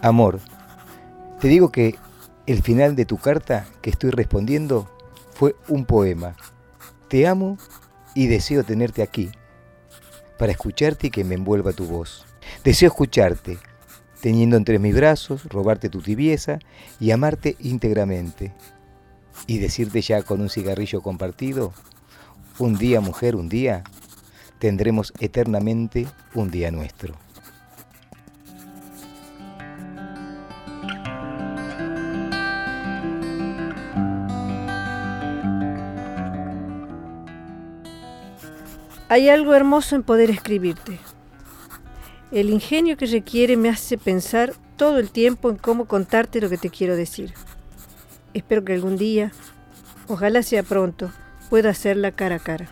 Amor, te digo que el final de tu carta que estoy respondiendo fue un poema. Te amo y deseo tenerte aquí para escucharte y que me envuelva tu voz. Deseo escucharte, teniendo entre mis brazos, robarte tu tibieza y amarte íntegramente. Y decirte ya con un cigarrillo compartido, un día mujer, un día, tendremos eternamente un día nuestro. Hay algo hermoso en poder escribirte. El ingenio que requiere me hace pensar todo el tiempo en cómo contarte lo que te quiero decir. Espero que algún día, ojalá sea pronto, pueda hacerla cara a cara.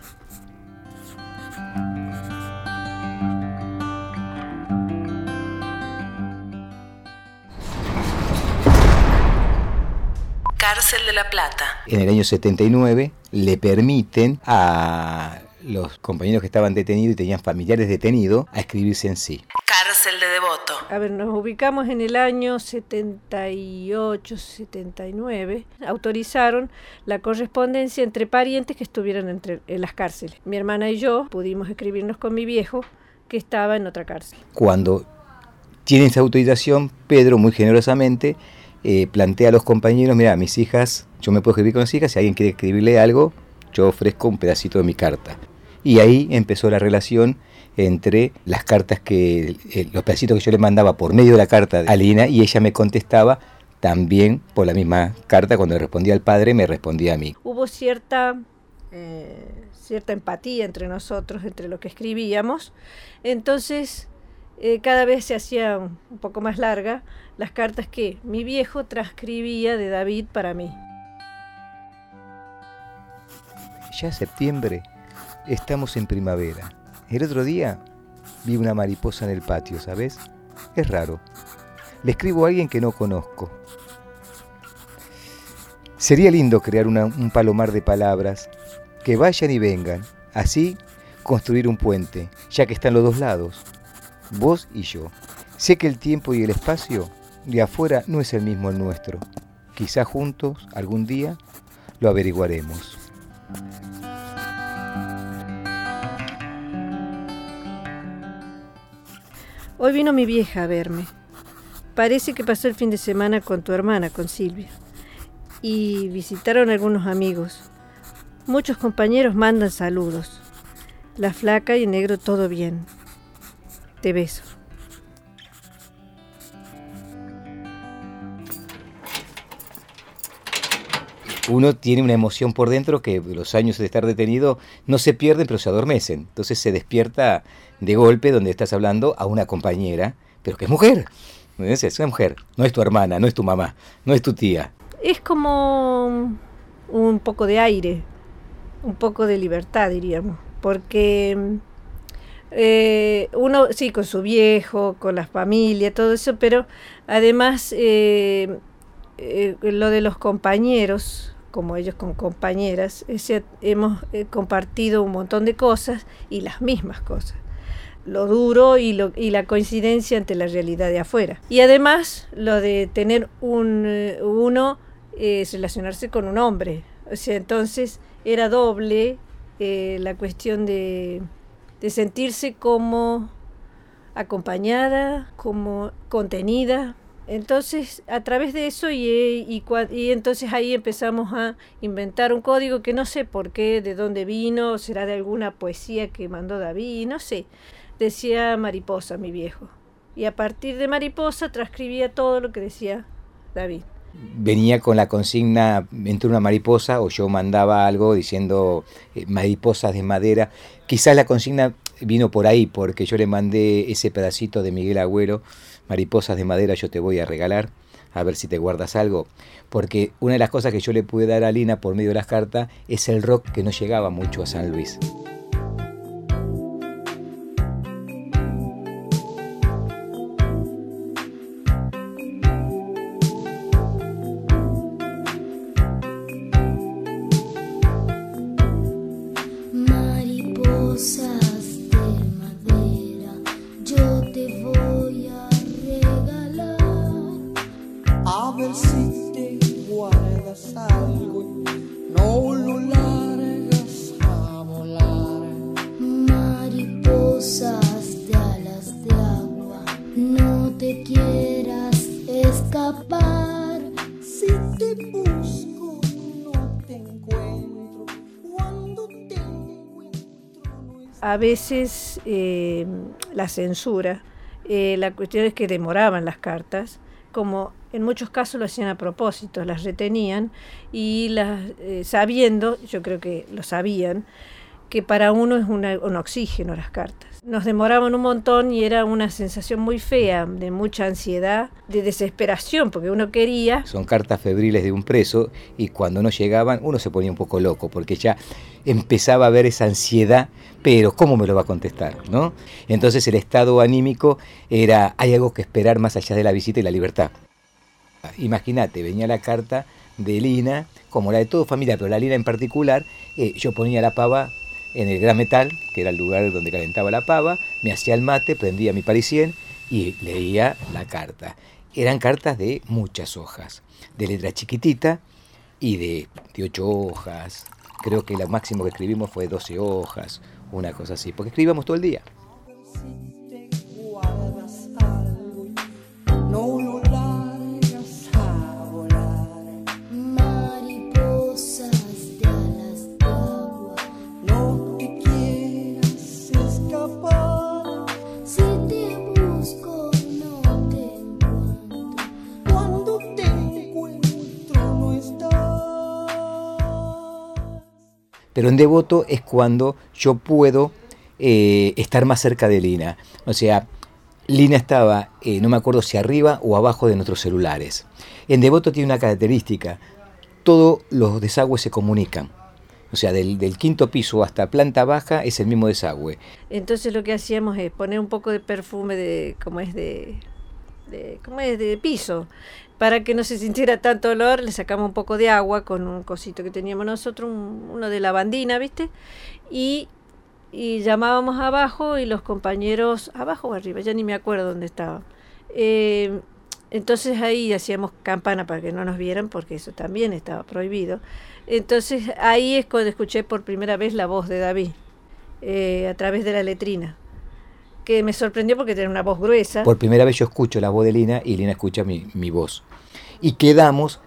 Cárcel de la Plata. En el año 79 le permiten a los compañeros que estaban detenidos y tenían familiares detenidos a escribirse en sí. Cárcel de Devoto. A ver, nos ubicamos en el año 78, 79. Autorizaron la correspondencia entre parientes que estuvieran entre, en las cárceles. Mi hermana y yo pudimos escribirnos con mi viejo, que estaba en otra cárcel. Cuando tienen esa autorización, Pedro muy generosamente eh, plantea a los compañeros, mira, mis hijas, yo me puedo escribir con las hijas, si alguien quiere escribirle algo, yo ofrezco un pedacito de mi carta. Y ahí empezó la relación entre las cartas que, eh, los pedacitos que yo le mandaba por medio de la carta a Lina y ella me contestaba también por la misma carta, cuando le respondía al padre, me respondía a mí. Hubo cierta, eh, cierta empatía entre nosotros, entre lo que escribíamos, entonces eh, cada vez se hacía un poco más larga las cartas que mi viejo transcribía de David para mí. Ya septiembre Estamos en primavera. El otro día vi una mariposa en el patio, ¿sabes? Es raro. Le escribo a alguien que no conozco. Sería lindo crear un palomar de palabras que vayan y vengan. Así construir un puente, ya que están los dos lados, vos y yo. Sé que el tiempo y el espacio de afuera no es el mismo el nuestro. Quizá juntos, algún día, lo averiguaremos. Hoy vino mi vieja a verme. Parece que pasó el fin de semana con tu hermana, con Silvia. Y visitaron algunos amigos. Muchos compañeros mandan saludos. La flaca y el negro todo bien. Te beso. Uno tiene una emoción por dentro que los años de estar detenido no se pierden, pero se adormecen. Entonces se despierta de golpe donde estás hablando a una compañera, pero que es mujer. Es una mujer, no es tu hermana, no es tu mamá, no es tu tía. Es como un poco de aire, un poco de libertad, diríamos, porque eh, uno, sí, con su viejo, con la familia, todo eso, pero además eh, eh, lo de los compañeros, como ellos con compañeras, hemos compartido un montón de cosas y las mismas cosas lo duro y, la coincidencia ante la realidad de afuera. Y además lo de tener eh, uno, es relacionarse con un hombre. Entonces era doble eh, la cuestión de, de sentirse como acompañada, como contenida. Entonces, a través de eso y, y, y, entonces ahí empezamos a inventar un código que no sé por qué, de dónde vino, será de alguna poesía que mandó David, no sé decía mariposa, mi viejo. Y a partir de mariposa transcribía todo lo que decía David. Venía con la consigna entre una mariposa o yo mandaba algo diciendo eh, mariposas de madera. Quizás la consigna vino por ahí porque yo le mandé ese pedacito de Miguel Agüero, mariposas de madera yo te voy a regalar, a ver si te guardas algo. Porque una de las cosas que yo le pude dar a Lina por medio de las cartas es el rock que no llegaba mucho a San Luis. no lo largas a volar. Mariposas de alas de agua, no te quieras escapar. Si te busco, no te encuentro. Cuando te encuentro. A veces eh, la censura. Eh, la cuestión es que demoraban las cartas como en muchos casos lo hacían a propósito, las retenían y las eh, sabiendo, yo creo que lo sabían, que para uno es un oxígeno las cartas. Nos demoraban un montón y era una sensación muy fea, de mucha ansiedad, de desesperación, porque uno quería... Son cartas febriles de un preso y cuando no llegaban uno se ponía un poco loco, porque ya empezaba a ver esa ansiedad, pero ¿cómo me lo va a contestar? ¿no? Entonces el estado anímico era, hay algo que esperar más allá de la visita y la libertad. Imagínate, venía la carta de Lina, como la de toda familia, pero la Lina en particular, eh, yo ponía la pava en el gran metal, que era el lugar donde calentaba la pava, me hacía el mate, prendía mi parisien y leía la carta. Eran cartas de muchas hojas, de letra chiquitita y de, de ocho hojas. Creo que lo máximo que escribimos fue 12 hojas, una cosa así, porque escribíamos todo el día. Pero en devoto es cuando yo puedo eh, estar más cerca de Lina. O sea, Lina estaba, eh, no me acuerdo si arriba o abajo de nuestros celulares. En devoto tiene una característica, todos los desagües se comunican. O sea, del, quinto piso hasta planta baja es el mismo desagüe. Entonces lo que hacíamos es poner un poco de perfume de, como es de, de, como es de piso, para que no se sintiera tanto olor, le sacamos un poco de agua con un cosito que teníamos nosotros, uno de lavandina, ¿viste? Y, y, llamábamos abajo y los compañeros, abajo o arriba, ya ni me acuerdo dónde estaban. Eh, entonces ahí hacíamos campana para que no nos vieran, porque eso también estaba prohibido. Entonces ahí es cuando escuché por primera vez la voz de David, eh, a través de la letrina que me sorprendió porque tenía una voz gruesa. Por primera vez yo escucho la voz de Lina y Lina escucha mi, mi voz. Y quedamos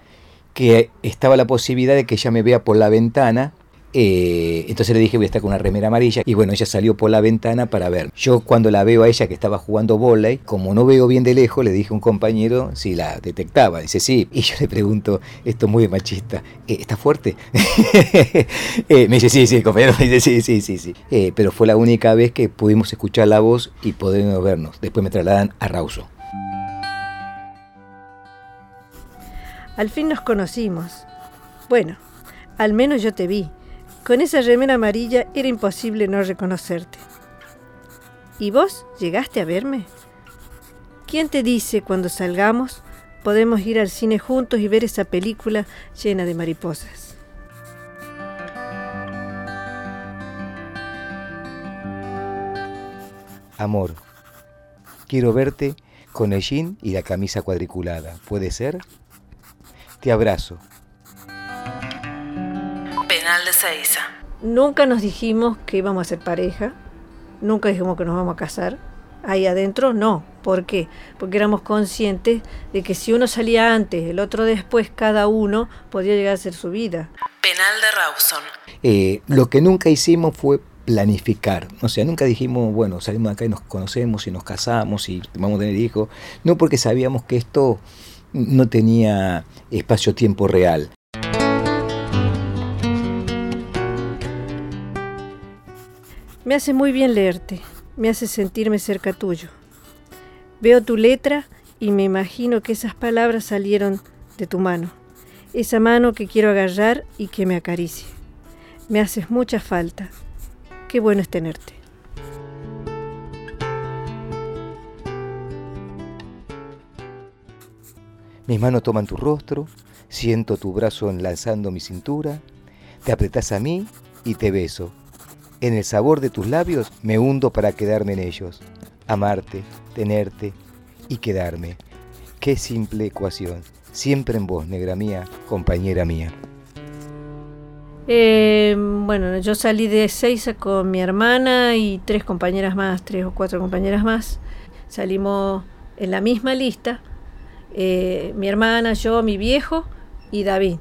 que estaba la posibilidad de que ella me vea por la ventana eh, entonces le dije voy a estar con una remera amarilla y bueno, ella salió por la ventana para ver. Yo cuando la veo a ella que estaba jugando volei, como no veo bien de lejos, le dije a un compañero si la detectaba. Dice sí. Y yo le pregunto, esto es muy machista, eh, ¿está fuerte? Eh, me dice sí, sí, compañero. Me dice sí, sí, sí, sí. pero fue la única vez que pudimos escuchar la voz y podernos vernos. Después me trasladan a Rauso. Al fin nos conocimos. Bueno, al menos yo te vi con esa remera amarilla era imposible no reconocerte. ¿Y vos llegaste a verme? ¿Quién te dice cuando salgamos podemos ir al cine juntos y ver esa película llena de mariposas? Amor, quiero verte con el jean y la camisa cuadriculada. ¿Puede ser? Te abrazo Nunca nos dijimos que íbamos a ser pareja, nunca dijimos que nos vamos a casar. Ahí adentro no. ¿Por qué? Porque éramos conscientes de que si uno salía antes, el otro después, cada uno podía llegar a ser su vida. Penal de Rawson. Eh, lo que nunca hicimos fue planificar. O sea, nunca dijimos, bueno, salimos de acá y nos conocemos y nos casamos y vamos a tener hijos. No porque sabíamos que esto no tenía espacio-tiempo real. Me hace muy bien leerte, me hace sentirme cerca tuyo. Veo tu letra y me imagino que esas palabras salieron de tu mano, esa mano que quiero agarrar y que me acaricie. Me haces mucha falta. Qué bueno es tenerte. Mis manos toman tu rostro, siento tu brazo enlazando mi cintura, te apretas a mí y te beso en el sabor de tus labios me hundo para quedarme en ellos. Amarte, tenerte y quedarme. Qué simple ecuación. Siempre en vos, negra mía, compañera mía. Eh, bueno, yo salí de Seiza con mi hermana y tres compañeras más, tres o cuatro compañeras más. Salimos en la misma lista. Eh, mi hermana, yo, mi viejo y David,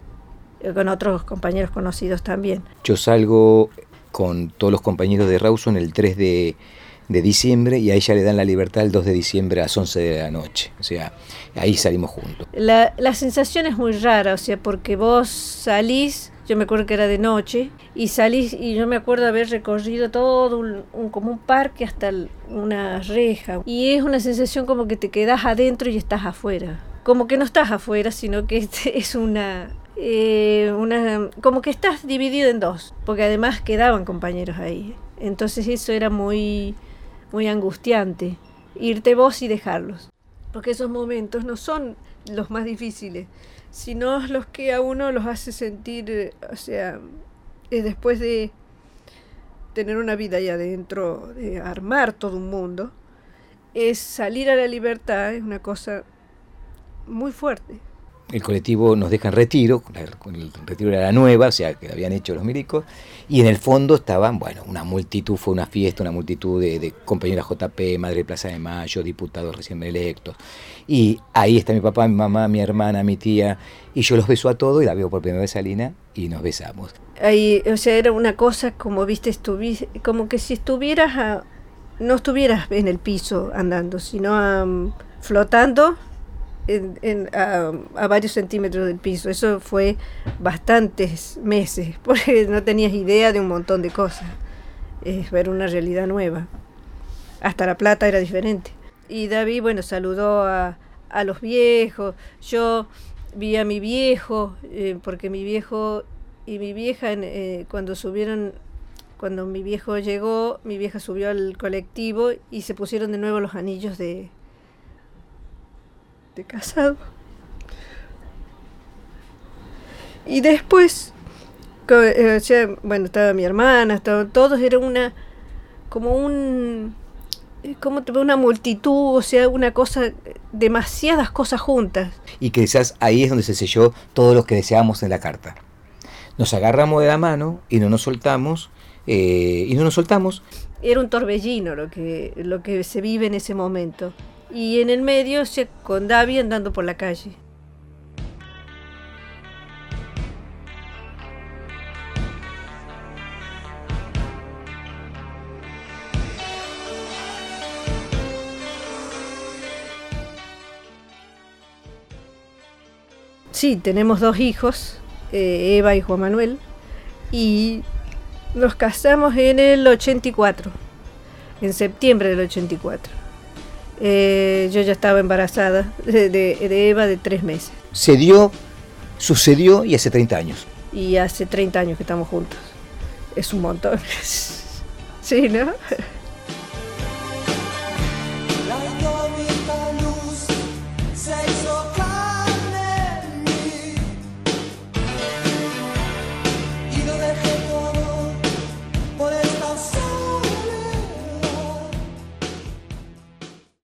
eh, con otros compañeros conocidos también. Yo salgo con todos los compañeros de Rawson el 3 de, de diciembre y a ella le dan la libertad el 2 de diciembre a las 11 de la noche. O sea, ahí salimos juntos. La, la sensación es muy rara, o sea, porque vos salís, yo me acuerdo que era de noche, y salís, y yo me acuerdo haber recorrido todo un, como un parque hasta una reja. Y es una sensación como que te quedas adentro y estás afuera. Como que no estás afuera, sino que es una... eh, como que estás dividido en dos, porque además quedaban compañeros ahí. Entonces eso era muy, muy angustiante, irte vos y dejarlos. Porque esos momentos no son los más difíciles, sino los que a uno los hace sentir, o sea, eh, después de tener una vida ahí adentro, de armar todo un mundo, es salir a la libertad, es una cosa muy fuerte. El colectivo nos deja en retiro, el retiro era la nueva, o sea, que habían hecho los milicos, y en el fondo estaban, bueno, una multitud, fue una fiesta, una multitud de, de compañeras JP, Madre Plaza de Mayo, diputados recién electos. Y ahí está mi papá, mi mamá, mi hermana, mi tía, y yo los beso a todos y la veo por primera vez a Lina y nos besamos. Ahí, o sea, era una cosa como viste, como que si estuvieras no estuvieras en el piso andando, sino flotando en- a, varios centímetros del piso. Eso fue bastantes meses, porque no tenías idea de un montón de cosas. Es ver una realidad nueva. Hasta La Plata era diferente. Y David, bueno, saludó a, a los viejos. Yo vi a mi viejo, eh, porque mi viejo y mi vieja, eh, cuando subieron, cuando mi viejo llegó, mi vieja subió al colectivo y se pusieron de nuevo los anillos de, de casado. Y después, eh, o sea, bueno, estaba mi hermana, estaban todos, era una, como un, eh, como una multitud, o sea, una cosa, demasiadas cosas juntas. Y quizás ahí es donde se selló todo lo que deseábamos en la carta. Nos agarramos de la mano y no nos soltamos, eh, y no nos soltamos, Era un torbellino lo que, lo que se vive en ese momento. Y en el medio, con Davi andando por la calle. Sí, tenemos dos hijos, eh, Eva y Juan Manuel, y nos casamos en el 84, en septiembre del 84. Eh, yo ya estaba embarazada de, de- Eva de tres meses se dio, sucedió y hace 30 años. y hace 30 años que estamos juntos. Es un montón. sí, ¿no?